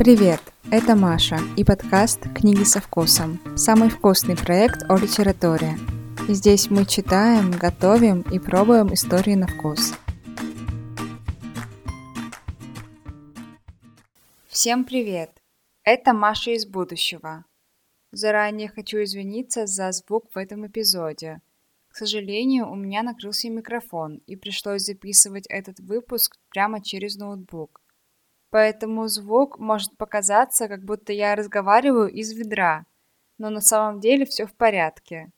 Привет! Это Маша и подкаст «Книги со вкусом» – самый вкусный проект о литературе. Здесь мы читаем, готовим и пробуем истории на вкус. Всем привет! Это Маша из будущего. Заранее хочу извиниться за звук в этом эпизоде. К сожалению, у меня накрылся микрофон и пришлось записывать этот выпуск прямо через ноутбук. Поэтому звук может показаться, как будто я разговариваю из ведра, но на самом деле все в порядке.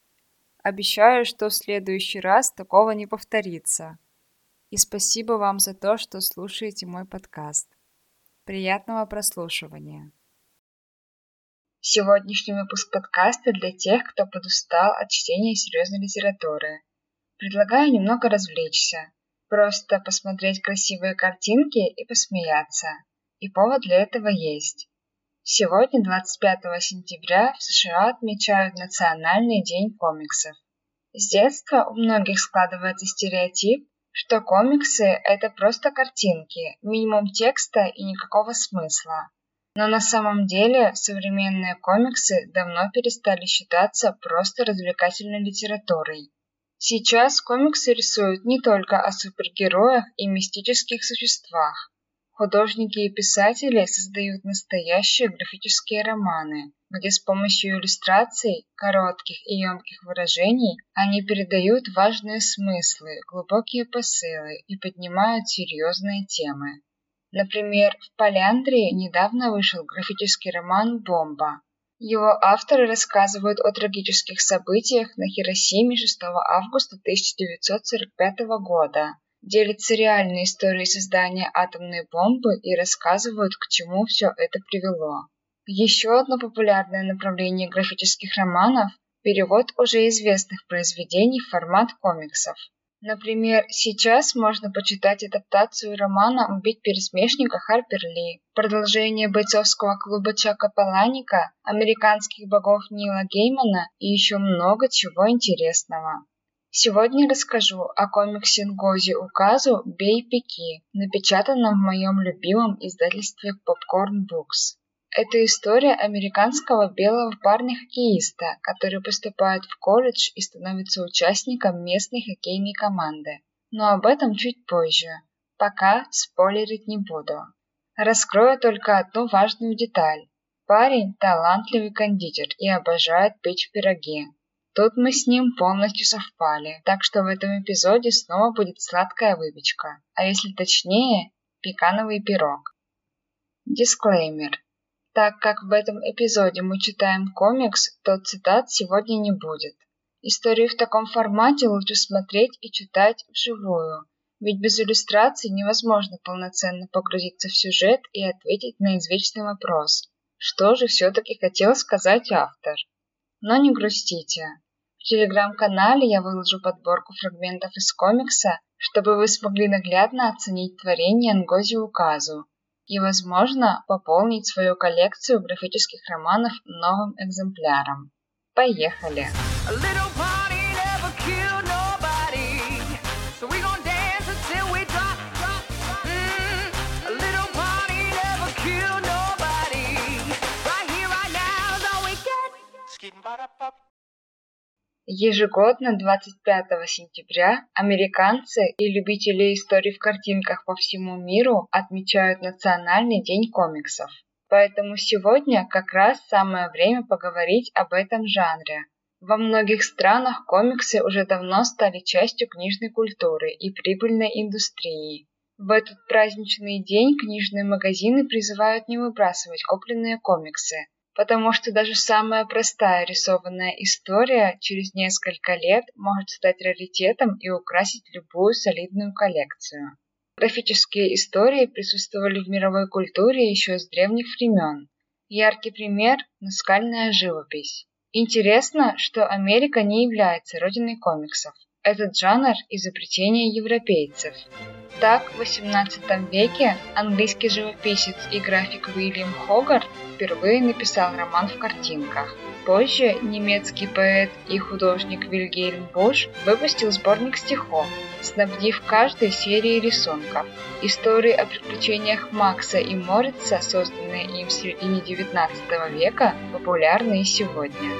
Обещаю, что в следующий раз такого не повторится. И спасибо вам за то, что слушаете мой подкаст. Приятного прослушивания. Сегодняшний выпуск подкаста для тех, кто подустал от чтения серьезной литературы. Предлагаю немного развлечься, Просто посмотреть красивые картинки и посмеяться. И повод для этого есть. Сегодня, 25 сентября, в США отмечают Национальный день комиксов. С детства у многих складывается стереотип, что комиксы – это просто картинки, минимум текста и никакого смысла. Но на самом деле современные комиксы давно перестали считаться просто развлекательной литературой. Сейчас комиксы рисуют не только о супергероях и мистических существах. Художники и писатели создают настоящие графические романы, где с помощью иллюстраций, коротких и емких выражений они передают важные смыслы, глубокие посылы и поднимают серьезные темы. Например, в Поляндрии недавно вышел графический роман «Бомба», его авторы рассказывают о трагических событиях на Хиросиме 6 августа 1945 года, делятся реальной историей создания атомной бомбы и рассказывают, к чему все это привело. Еще одно популярное направление графических романов – перевод уже известных произведений в формат комиксов. Например, сейчас можно почитать адаптацию романа «Убить пересмешника» Харпер Ли, продолжение бойцовского клуба Чака Паланика, американских богов Нила Геймана и еще много чего интересного. Сегодня расскажу о комиксе Нгози Указу «Бей пики», напечатанном в моем любимом издательстве Popcorn Books. Это история американского белого парня-хоккеиста, который поступает в колледж и становится участником местной хоккейной команды. Но об этом чуть позже. Пока спойлерить не буду. Раскрою только одну важную деталь. Парень – талантливый кондитер и обожает печь пироги. Тут мы с ним полностью совпали, так что в этом эпизоде снова будет сладкая выпечка, а если точнее, пекановый пирог. Дисклеймер. Так как в этом эпизоде мы читаем комикс, то цитат сегодня не будет. Историю в таком формате лучше смотреть и читать вживую, ведь без иллюстраций невозможно полноценно погрузиться в сюжет и ответить на извечный вопрос. Что же все-таки хотел сказать автор? Но не грустите. В телеграм-канале я выложу подборку фрагментов из комикса, чтобы вы смогли наглядно оценить творение Нгози Указу, и, возможно, пополнить свою коллекцию графических романов новым экземпляром. Поехали! Ежегодно 25 сентября американцы и любители историй в картинках по всему миру отмечают Национальный день комиксов. Поэтому сегодня как раз самое время поговорить об этом жанре. Во многих странах комиксы уже давно стали частью книжной культуры и прибыльной индустрии. В этот праздничный день книжные магазины призывают не выбрасывать купленные комиксы, потому что даже самая простая рисованная история через несколько лет может стать раритетом и украсить любую солидную коллекцию. Графические истории присутствовали в мировой культуре еще с древних времен. Яркий пример – наскальная живопись. Интересно, что Америка не является родиной комиксов. Этот жанр – изобретение европейцев. Так, в XVIII веке английский живописец и график Уильям Хогарт впервые написал роман в картинках. Позже немецкий поэт и художник Вильгельм Буш выпустил сборник стихов, снабдив каждой серией рисунков. Истории о приключениях Макса и Морица, созданные им в середине XIX века, популярны и сегодня.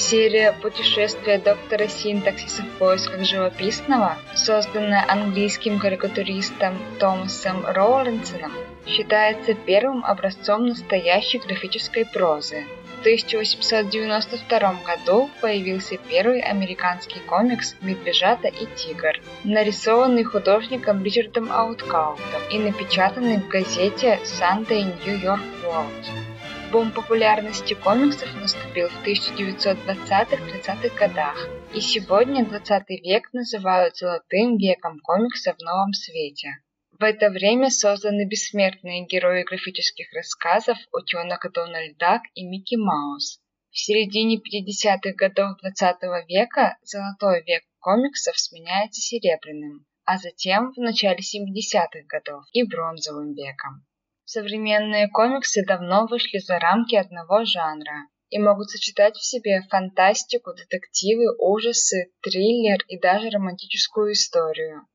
Серия «Путешествие доктора Синтаксиса в поисках живописного», созданная английским карикатуристом Томасом Роулинсоном, считается первым образцом настоящей графической прозы. В 1892 году появился первый американский комикс «Медвежата и тигр», нарисованный художником Ричардом Ауткаутом и напечатанный в газете Sunday New York World. Бум популярности комиксов наступил в 1920-30-х годах, и сегодня 20 век называют золотым веком комикса в новом свете. В это время созданы бессмертные герои графических рассказов «Утенок Дональд Дак» и «Микки Маус». В середине 50-х годов 20 века золотой век комиксов сменяется серебряным, а затем в начале 70-х годов и бронзовым веком. Современные комиксы давно вышли за рамки одного жанра и могут сочетать в себе фантастику, детективы, ужасы, триллер и даже романтическую историю.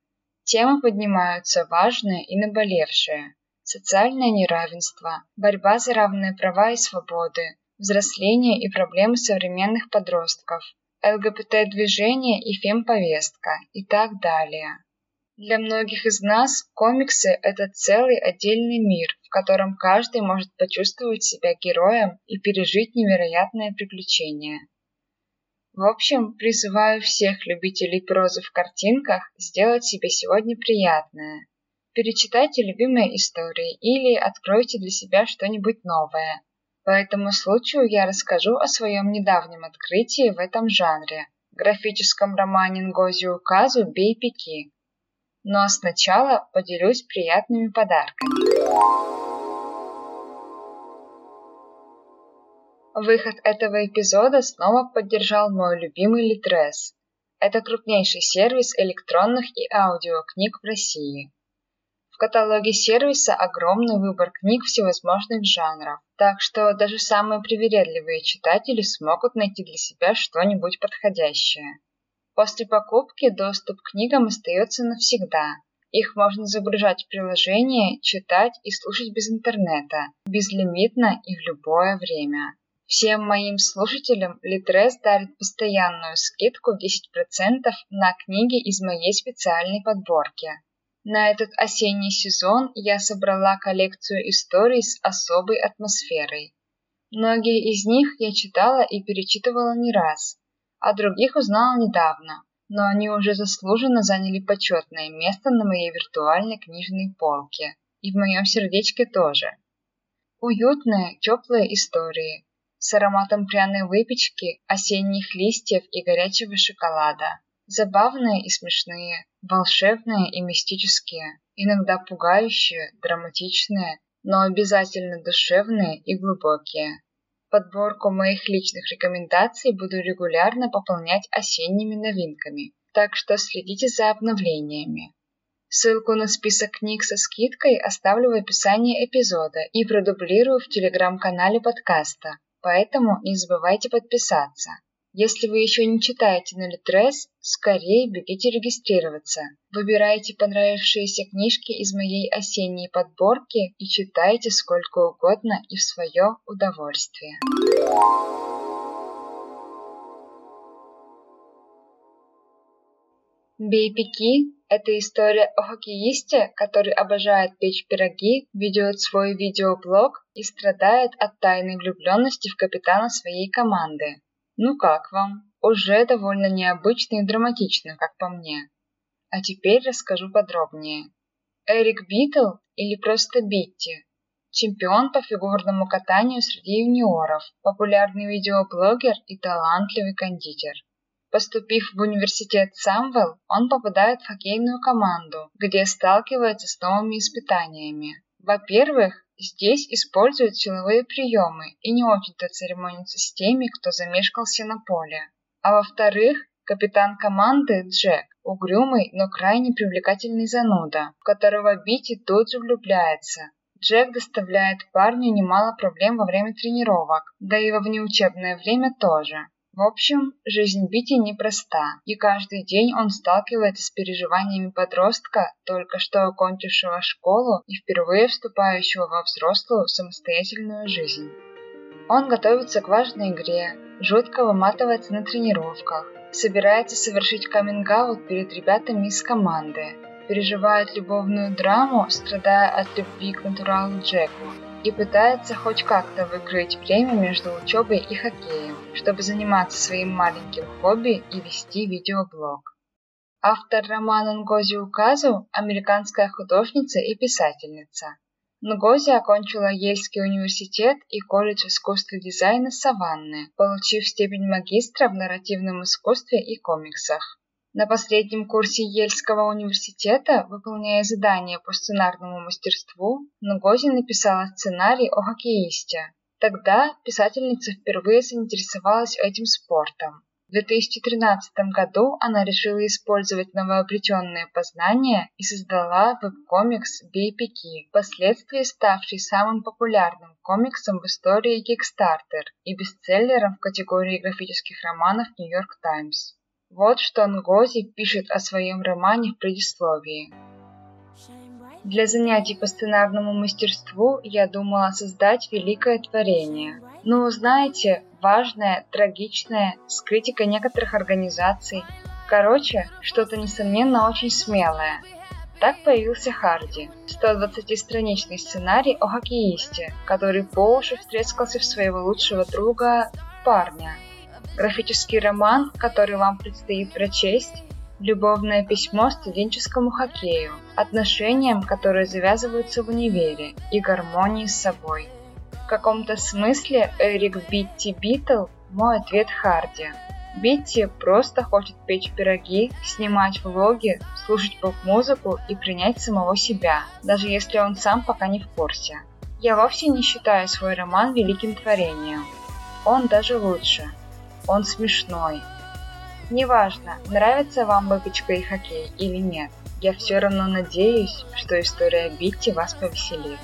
Темы поднимаются важные и наболевшие. Социальное неравенство, борьба за равные права и свободы, взросление и проблемы современных подростков, ЛГБТ-движение и фемповестка и так далее. Для многих из нас комиксы – это целый отдельный мир, в котором каждый может почувствовать себя героем и пережить невероятное приключение. В общем, призываю всех любителей прозы в картинках сделать себе сегодня приятное. Перечитайте любимые истории или откройте для себя что-нибудь новое. По этому случаю я расскажу о своем недавнем открытии в этом жанре – графическом романе Нгози Указу «Бей пики». Но сначала поделюсь приятными подарками. Выход этого эпизода снова поддержал мой любимый Литрес. Это крупнейший сервис электронных и аудиокниг в России. В каталоге сервиса огромный выбор книг всевозможных жанров, так что даже самые привередливые читатели смогут найти для себя что-нибудь подходящее. После покупки доступ к книгам остается навсегда. Их можно загружать в приложение, читать и слушать без интернета, безлимитно и в любое время. Всем моим слушателям Литрес дарит постоянную скидку 10% на книги из моей специальной подборки. На этот осенний сезон я собрала коллекцию историй с особой атмосферой. Многие из них я читала и перечитывала не раз, а других узнала недавно, но они уже заслуженно заняли почетное место на моей виртуальной книжной полке, и в моем сердечке тоже. Уютные, теплые истории, с ароматом пряной выпечки, осенних листьев и горячего шоколада. Забавные и смешные, волшебные и мистические, иногда пугающие, драматичные, но обязательно душевные и глубокие. Подборку моих личных рекомендаций буду регулярно пополнять осенними новинками, так что следите за обновлениями. Ссылку на список книг со скидкой оставлю в описании эпизода и продублирую в телеграм-канале подкаста, поэтому не забывайте подписаться. Если вы еще не читаете на Литрес, скорее бегите регистрироваться. Выбирайте понравившиеся книжки из моей осенней подборки и читайте сколько угодно и в свое удовольствие. Бей-пеки – это история о хоккеисте, который обожает печь пироги, ведет свой видеоблог и страдает от тайной влюбленности в капитана своей команды. Ну как вам? Уже довольно необычно и драматично, как по мне. А теперь расскажу подробнее. Эрик Битл или просто Битти – чемпион по фигурному катанию среди юниоров, популярный видеоблогер и талантливый кондитер. Поступив в университет Самвел, он попадает в хоккейную команду, где сталкивается с новыми испытаниями. Во-первых, здесь используют силовые приемы и не очень-то церемонятся с теми, кто замешкался на поле. А во-вторых, капитан команды Джек – угрюмый, но крайне привлекательный зануда, в которого Бити тут же влюбляется. Джек доставляет парню немало проблем во время тренировок, да и во внеучебное время тоже. В общем, жизнь Бити непроста, и каждый день он сталкивается с переживаниями подростка, только что окончившего школу и впервые вступающего во взрослую самостоятельную жизнь. Он готовится к важной игре, жутко выматывается на тренировках, собирается совершить каминг перед ребятами из команды, переживает любовную драму, страдая от любви к натуралу Джеку, и пытается хоть как-то выкроить время между учебой и хоккеем, чтобы заниматься своим маленьким хобби и вести видеоблог. Автор романа Нгози Указу – американская художница и писательница. Нгози окончила Ельский университет и колледж искусства и дизайна Саванны, получив степень магистра в нарративном искусстве и комиксах. На последнем курсе Ельского университета, выполняя задания по сценарному мастерству, Нугози написала сценарий о хоккеисте. Тогда писательница впервые заинтересовалась этим спортом. В 2013 году она решила использовать новообретенные познания и создала веб-комикс «Бей-пики», впоследствии ставший самым популярным комиксом в истории Kickstarter и бестселлером в категории графических романов York Times. Вот что Нгози пишет о своем романе в предисловии. Для занятий по сценарному мастерству я думала создать великое творение. Ну, знаете, важное, трагичное, с критикой некоторых организаций. Короче, что-то, несомненно, очень смелое. Так появился Харди, 120-страничный сценарий о хоккеисте, который по уши втрескался в своего лучшего друга парня – Графический роман, который вам предстоит прочесть, любовное письмо студенческому хоккею, отношениям, которые завязываются в универе, и гармонии с собой. В каком-то смысле Эрик Битти Битл – мой ответ Харди. Битти просто хочет печь пироги, снимать влоги, слушать поп-музыку и принять самого себя, даже если он сам пока не в курсе. Я вовсе не считаю свой роман великим творением. Он даже лучше – он смешной. Неважно, нравится вам выпечка и хоккей или нет, я все равно надеюсь, что история Битти вас повеселит.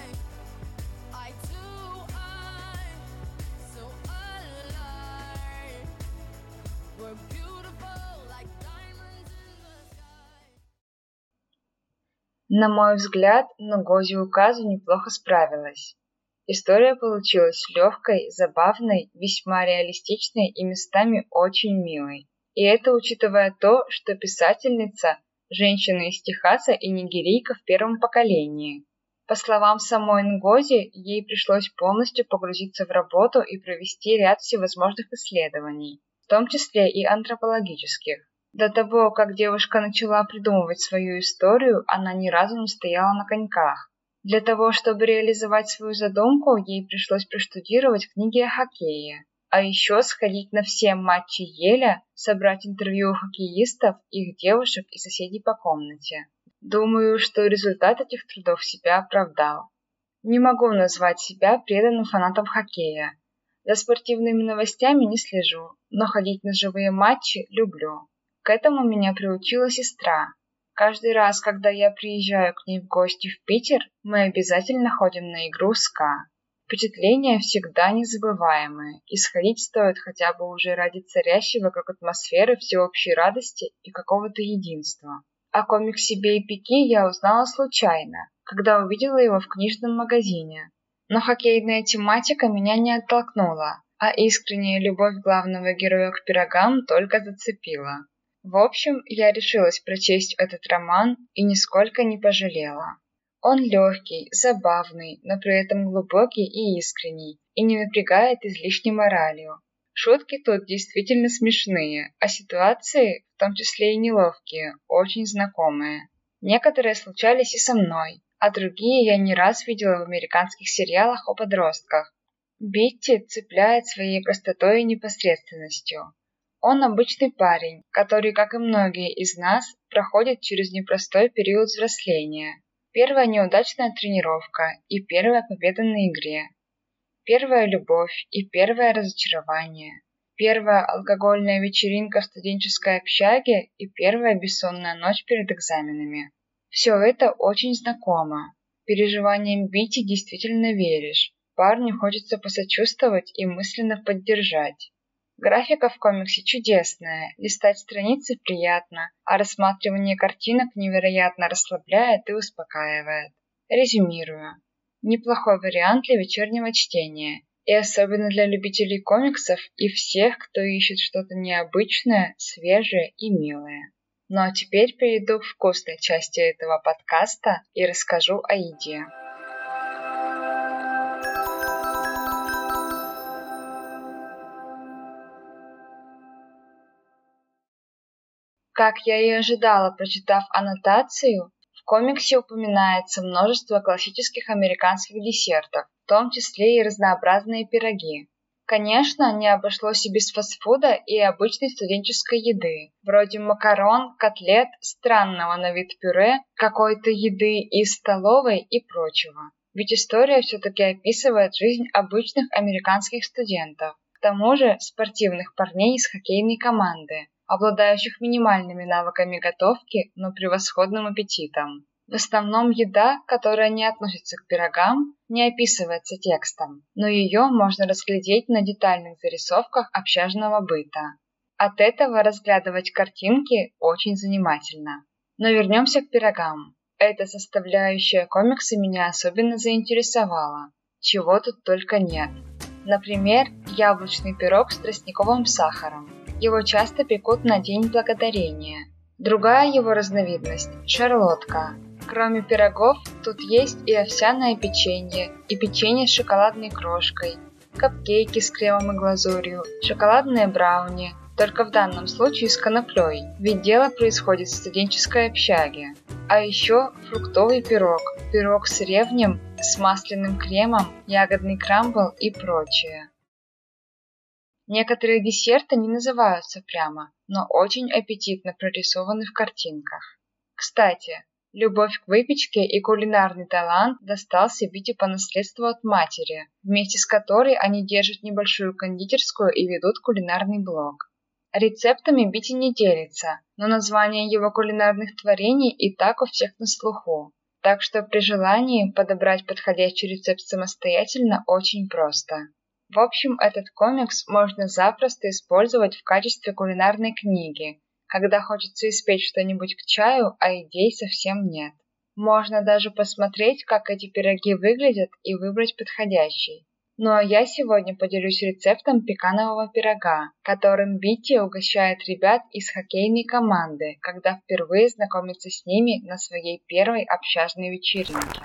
На мой взгляд, Нагози Указу неплохо справилась. История получилась легкой, забавной, весьма реалистичной и местами очень милой. И это учитывая то, что писательница – женщина из Техаса и нигерийка в первом поколении. По словам самой Нгози, ей пришлось полностью погрузиться в работу и провести ряд всевозможных исследований, в том числе и антропологических. До того, как девушка начала придумывать свою историю, она ни разу не стояла на коньках. Для того, чтобы реализовать свою задумку, ей пришлось проштудировать книги о хоккее, а еще сходить на все матчи Еля, собрать интервью у хоккеистов, их девушек и соседей по комнате. Думаю, что результат этих трудов себя оправдал. Не могу назвать себя преданным фанатом хоккея. За спортивными новостями не слежу, но ходить на живые матчи люблю. К этому меня приучила сестра, Каждый раз, когда я приезжаю к ней в гости в Питер, мы обязательно ходим на игру СКА. Впечатления всегда незабываемые, и сходить стоит хотя бы уже ради царящего как атмосферы всеобщей радости и какого-то единства. О комиксе «Бей пики» я узнала случайно, когда увидела его в книжном магазине. Но хоккейная тематика меня не оттолкнула, а искренняя любовь главного героя к пирогам только зацепила. В общем, я решилась прочесть этот роман и нисколько не пожалела. Он легкий, забавный, но при этом глубокий и искренний, и не напрягает излишней моралью. Шутки тут действительно смешные, а ситуации, в том числе и неловкие, очень знакомые. Некоторые случались и со мной, а другие я не раз видела в американских сериалах о подростках. Битти цепляет своей простотой и непосредственностью. Он обычный парень, который, как и многие из нас, проходит через непростой период взросления. Первая неудачная тренировка и первая победа на игре. Первая любовь и первое разочарование. Первая алкогольная вечеринка в студенческой общаге и первая бессонная ночь перед экзаменами. Все это очень знакомо. Переживаниям Бити действительно веришь. Парню хочется посочувствовать и мысленно поддержать. Графика в комиксе чудесная, листать страницы приятно, а рассматривание картинок невероятно расслабляет и успокаивает. Резюмирую. Неплохой вариант для вечернего чтения, и особенно для любителей комиксов и всех, кто ищет что-то необычное, свежее и милое. Ну а теперь перейду к вкусной части этого подкаста и расскажу о еде. Как я и ожидала, прочитав аннотацию, в комиксе упоминается множество классических американских десертов, в том числе и разнообразные пироги. Конечно, не обошлось и без фастфуда и обычной студенческой еды, вроде макарон, котлет, странного на вид пюре, какой-то еды из столовой и прочего. Ведь история все-таки описывает жизнь обычных американских студентов, к тому же спортивных парней из хоккейной команды, обладающих минимальными навыками готовки, но превосходным аппетитом. В основном еда, которая не относится к пирогам, не описывается текстом, но ее можно разглядеть на детальных зарисовках общажного быта. От этого разглядывать картинки очень занимательно. Но вернемся к пирогам. Эта составляющая комикса меня особенно заинтересовала. Чего тут только нет. Например, яблочный пирог с тростниковым сахаром – его часто пекут на День Благодарения. Другая его разновидность – шарлотка. Кроме пирогов, тут есть и овсяное печенье, и печенье с шоколадной крошкой, капкейки с кремом и глазурью, шоколадные брауни, только в данном случае с коноплей, ведь дело происходит в студенческой общаге. А еще фруктовый пирог, пирог с ревнем, с масляным кремом, ягодный крамбл и прочее. Некоторые десерты не называются прямо, но очень аппетитно прорисованы в картинках. Кстати, любовь к выпечке и кулинарный талант достался Вите по наследству от матери, вместе с которой они держат небольшую кондитерскую и ведут кулинарный блог. Рецептами Вити не делится, но название его кулинарных творений и так у всех на слуху. Так что при желании подобрать подходящий рецепт самостоятельно очень просто. В общем, этот комикс можно запросто использовать в качестве кулинарной книги, когда хочется испечь что-нибудь к чаю, а идей совсем нет. Можно даже посмотреть, как эти пироги выглядят и выбрать подходящий. Ну а я сегодня поделюсь рецептом пеканового пирога, которым Бити угощает ребят из хоккейной команды, когда впервые знакомится с ними на своей первой общажной вечеринке.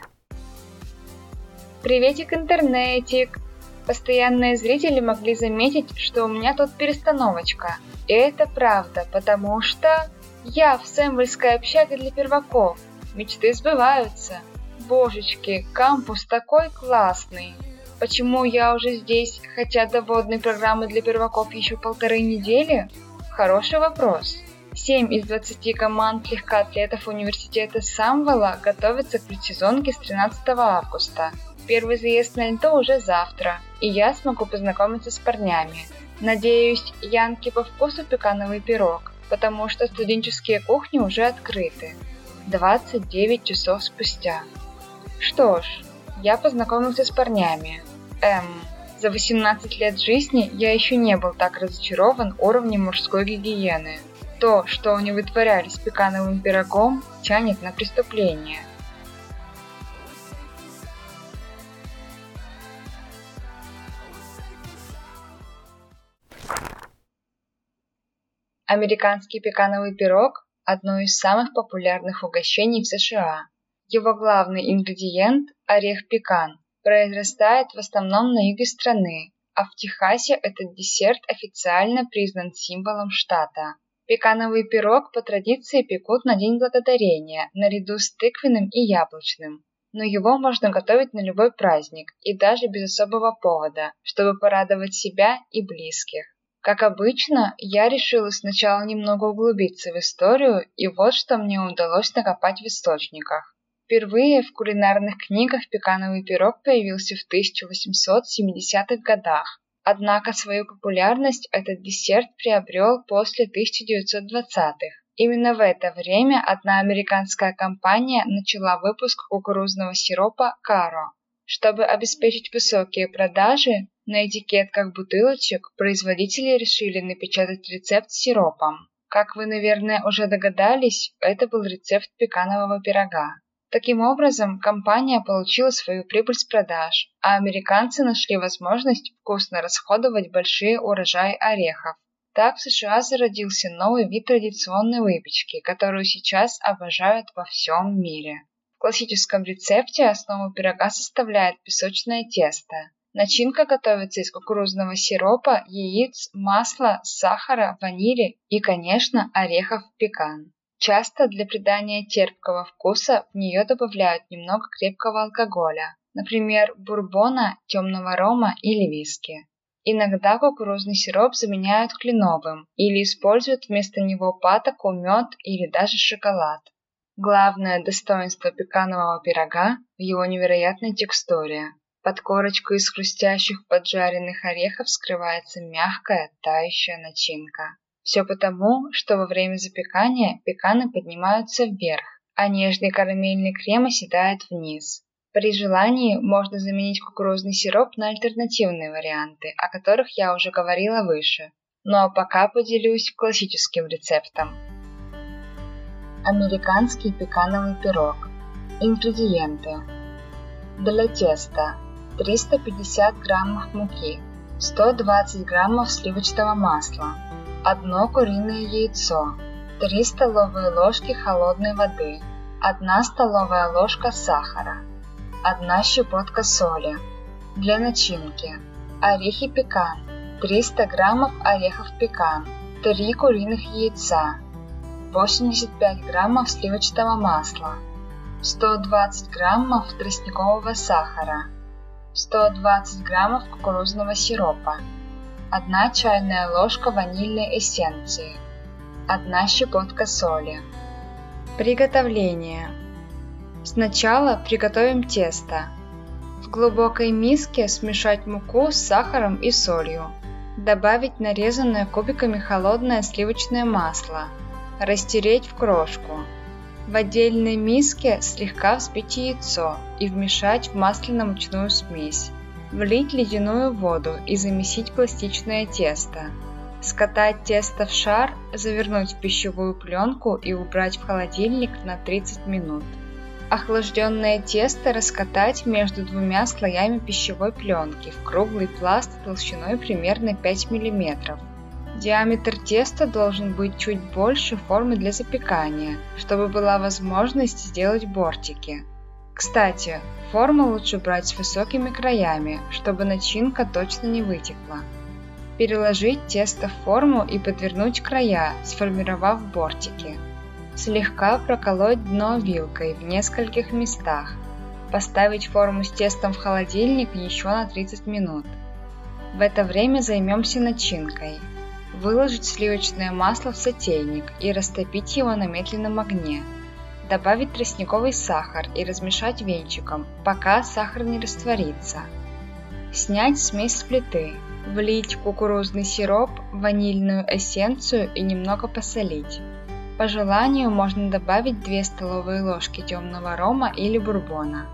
Приветик, интернетик! Постоянные зрители могли заметить, что у меня тут перестановочка. И это правда, потому что я в Сэмвельской общаге для перваков. Мечты сбываются. Божечки, кампус такой классный. Почему я уже здесь, хотя до водной программы для перваков еще полторы недели? Хороший вопрос. 7 из 20 команд легкоатлетов университета Самвела готовятся к предсезонке с 13 августа. Первый заезд на льду уже завтра, и я смогу познакомиться с парнями. Надеюсь, Янке по вкусу пекановый пирог, потому что студенческие кухни уже открыты. 29 часов спустя. Что ж, я познакомился с парнями. Эм, за 18 лет жизни я еще не был так разочарован уровнем мужской гигиены. То, что они вытворяли с пекановым пирогом, тянет на преступление – Американский пекановый пирог – одно из самых популярных угощений в США. Его главный ингредиент – орех пекан, произрастает в основном на юге страны, а в Техасе этот десерт официально признан символом штата. Пекановый пирог по традиции пекут на День Благодарения, наряду с тыквенным и яблочным. Но его можно готовить на любой праздник и даже без особого повода, чтобы порадовать себя и близких. Как обычно, я решила сначала немного углубиться в историю, и вот что мне удалось накопать в источниках. Впервые в кулинарных книгах пекановый пирог появился в 1870-х годах. Однако свою популярность этот десерт приобрел после 1920-х. Именно в это время одна американская компания начала выпуск кукурузного сиропа Каро. Чтобы обеспечить высокие продажи, на этикетках бутылочек производители решили напечатать рецепт с сиропом. Как вы, наверное, уже догадались, это был рецепт пеканового пирога. Таким образом, компания получила свою прибыль с продаж, а американцы нашли возможность вкусно расходовать большие урожаи орехов. Так в США зародился новый вид традиционной выпечки, которую сейчас обожают во всем мире. В классическом рецепте основу пирога составляет песочное тесто. Начинка готовится из кукурузного сиропа, яиц, масла, сахара, ванили и, конечно, орехов пекан. Часто для придания терпкого вкуса в нее добавляют немного крепкого алкоголя, например, бурбона, темного рома или виски. Иногда кукурузный сироп заменяют кленовым или используют вместо него патоку, мед или даже шоколад. Главное достоинство пеканового пирога в его невероятной текстуре. Под корочкой из хрустящих поджаренных орехов скрывается мягкая, тающая начинка. Все потому, что во время запекания пеканы поднимаются вверх, а нежный карамельный крем оседает вниз. При желании можно заменить кукурузный сироп на альтернативные варианты, о которых я уже говорила выше. Ну а пока поделюсь классическим рецептом. Американский пекановый пирог. Ингредиенты. Для теста 350 граммов муки, 120 граммов сливочного масла, одно куриное яйцо, 3 столовые ложки холодной воды, 1 столовая ложка сахара, 1 щепотка соли. Для начинки орехи пекан, 300 граммов орехов пекан, 3 куриных яйца, 85 граммов сливочного масла, 120 граммов тростникового сахара, 120 граммов кукурузного сиропа, 1 чайная ложка ванильной эссенции, 1 щепотка соли. Приготовление. Сначала приготовим тесто. В глубокой миске смешать муку с сахаром и солью. Добавить нарезанное кубиками холодное сливочное масло. Растереть в крошку. В отдельной миске слегка взбить яйцо и вмешать в масляно-мучную смесь. Влить ледяную воду и замесить пластичное тесто. Скатать тесто в шар, завернуть в пищевую пленку и убрать в холодильник на 30 минут. Охлажденное тесто раскатать между двумя слоями пищевой пленки в круглый пласт толщиной примерно 5 мм. Диаметр теста должен быть чуть больше формы для запекания, чтобы была возможность сделать бортики. Кстати, форму лучше брать с высокими краями, чтобы начинка точно не вытекла. Переложить тесто в форму и подвернуть края, сформировав бортики. Слегка проколоть дно вилкой в нескольких местах. Поставить форму с тестом в холодильник еще на 30 минут. В это время займемся начинкой. Выложить сливочное масло в сотейник и растопить его на медленном огне – Добавить тростниковый сахар и размешать венчиком, пока сахар не растворится. Снять смесь с плиты, влить кукурузный сироп, ванильную эссенцию и немного посолить. По желанию можно добавить 2 столовые ложки темного рома или бурбона.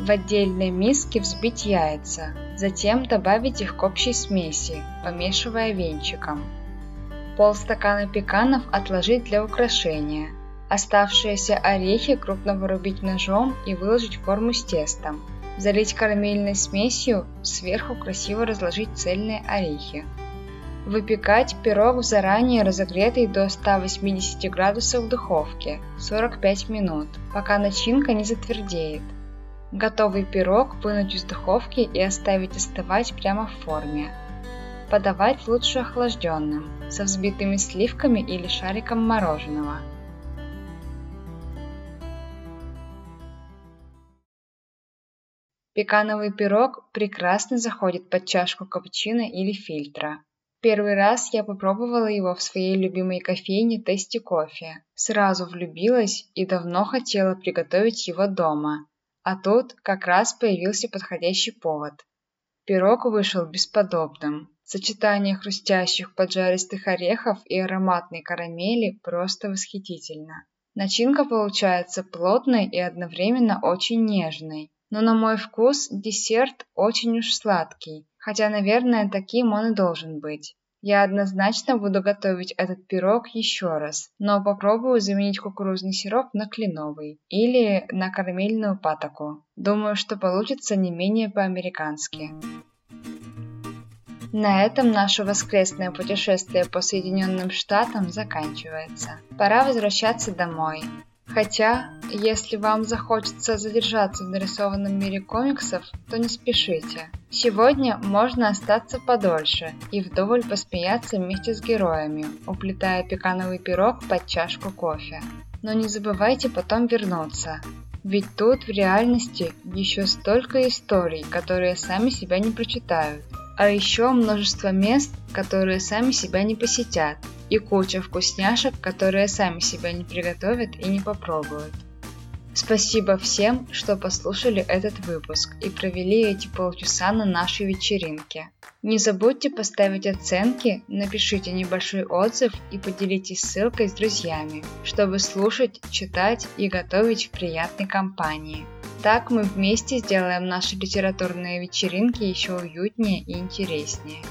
В отдельной миске взбить яйца, затем добавить их к общей смеси, помешивая венчиком. Полстакана пеканов отложить для украшения – Оставшиеся орехи крупно вырубить ножом и выложить в форму с тестом. Залить карамельной смесью, сверху красиво разложить цельные орехи. Выпекать пирог в заранее разогретой до 180 градусов духовке 45 минут, пока начинка не затвердеет. Готовый пирог вынуть из духовки и оставить остывать прямо в форме. Подавать лучше охлажденным, со взбитыми сливками или шариком мороженого. Пекановый пирог прекрасно заходит под чашку капучино или фильтра. Первый раз я попробовала его в своей любимой кофейне Тести Кофе. Сразу влюбилась и давно хотела приготовить его дома. А тут как раз появился подходящий повод. Пирог вышел бесподобным. Сочетание хрустящих поджаристых орехов и ароматной карамели просто восхитительно. Начинка получается плотной и одновременно очень нежной. Но на мой вкус десерт очень уж сладкий, хотя, наверное, таким он и должен быть. Я однозначно буду готовить этот пирог еще раз, но попробую заменить кукурузный сироп на кленовый или на карамельную патоку. Думаю, что получится не менее по-американски. На этом наше воскресное путешествие по Соединенным Штатам заканчивается. Пора возвращаться домой. Хотя, если вам захочется задержаться в нарисованном мире комиксов, то не спешите. Сегодня можно остаться подольше и вдоволь посмеяться вместе с героями, уплетая пекановый пирог под чашку кофе. Но не забывайте потом вернуться, ведь тут в реальности еще столько историй, которые сами себя не прочитают. А еще множество мест, которые сами себя не посетят, и куча вкусняшек, которые сами себя не приготовят и не попробуют. Спасибо всем, что послушали этот выпуск и провели эти полчаса на нашей вечеринке. Не забудьте поставить оценки, напишите небольшой отзыв и поделитесь ссылкой с друзьями, чтобы слушать, читать и готовить в приятной компании. Так мы вместе сделаем наши литературные вечеринки еще уютнее и интереснее.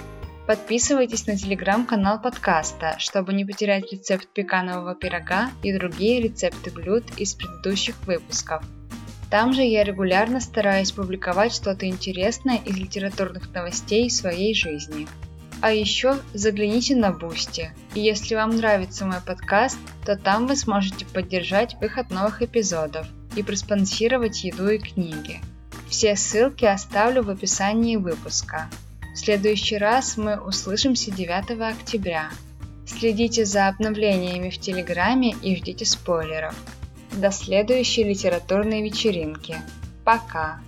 Подписывайтесь на телеграм-канал подкаста, чтобы не потерять рецепт пеканового пирога и другие рецепты блюд из предыдущих выпусков. Там же я регулярно стараюсь публиковать что-то интересное из литературных новостей своей жизни. А еще загляните на Бусти. И если вам нравится мой подкаст, то там вы сможете поддержать выход новых эпизодов и проспонсировать еду и книги. Все ссылки оставлю в описании выпуска. В следующий раз мы услышимся 9 октября. Следите за обновлениями в Телеграме и ждите спойлеров. До следующей литературной вечеринки. Пока!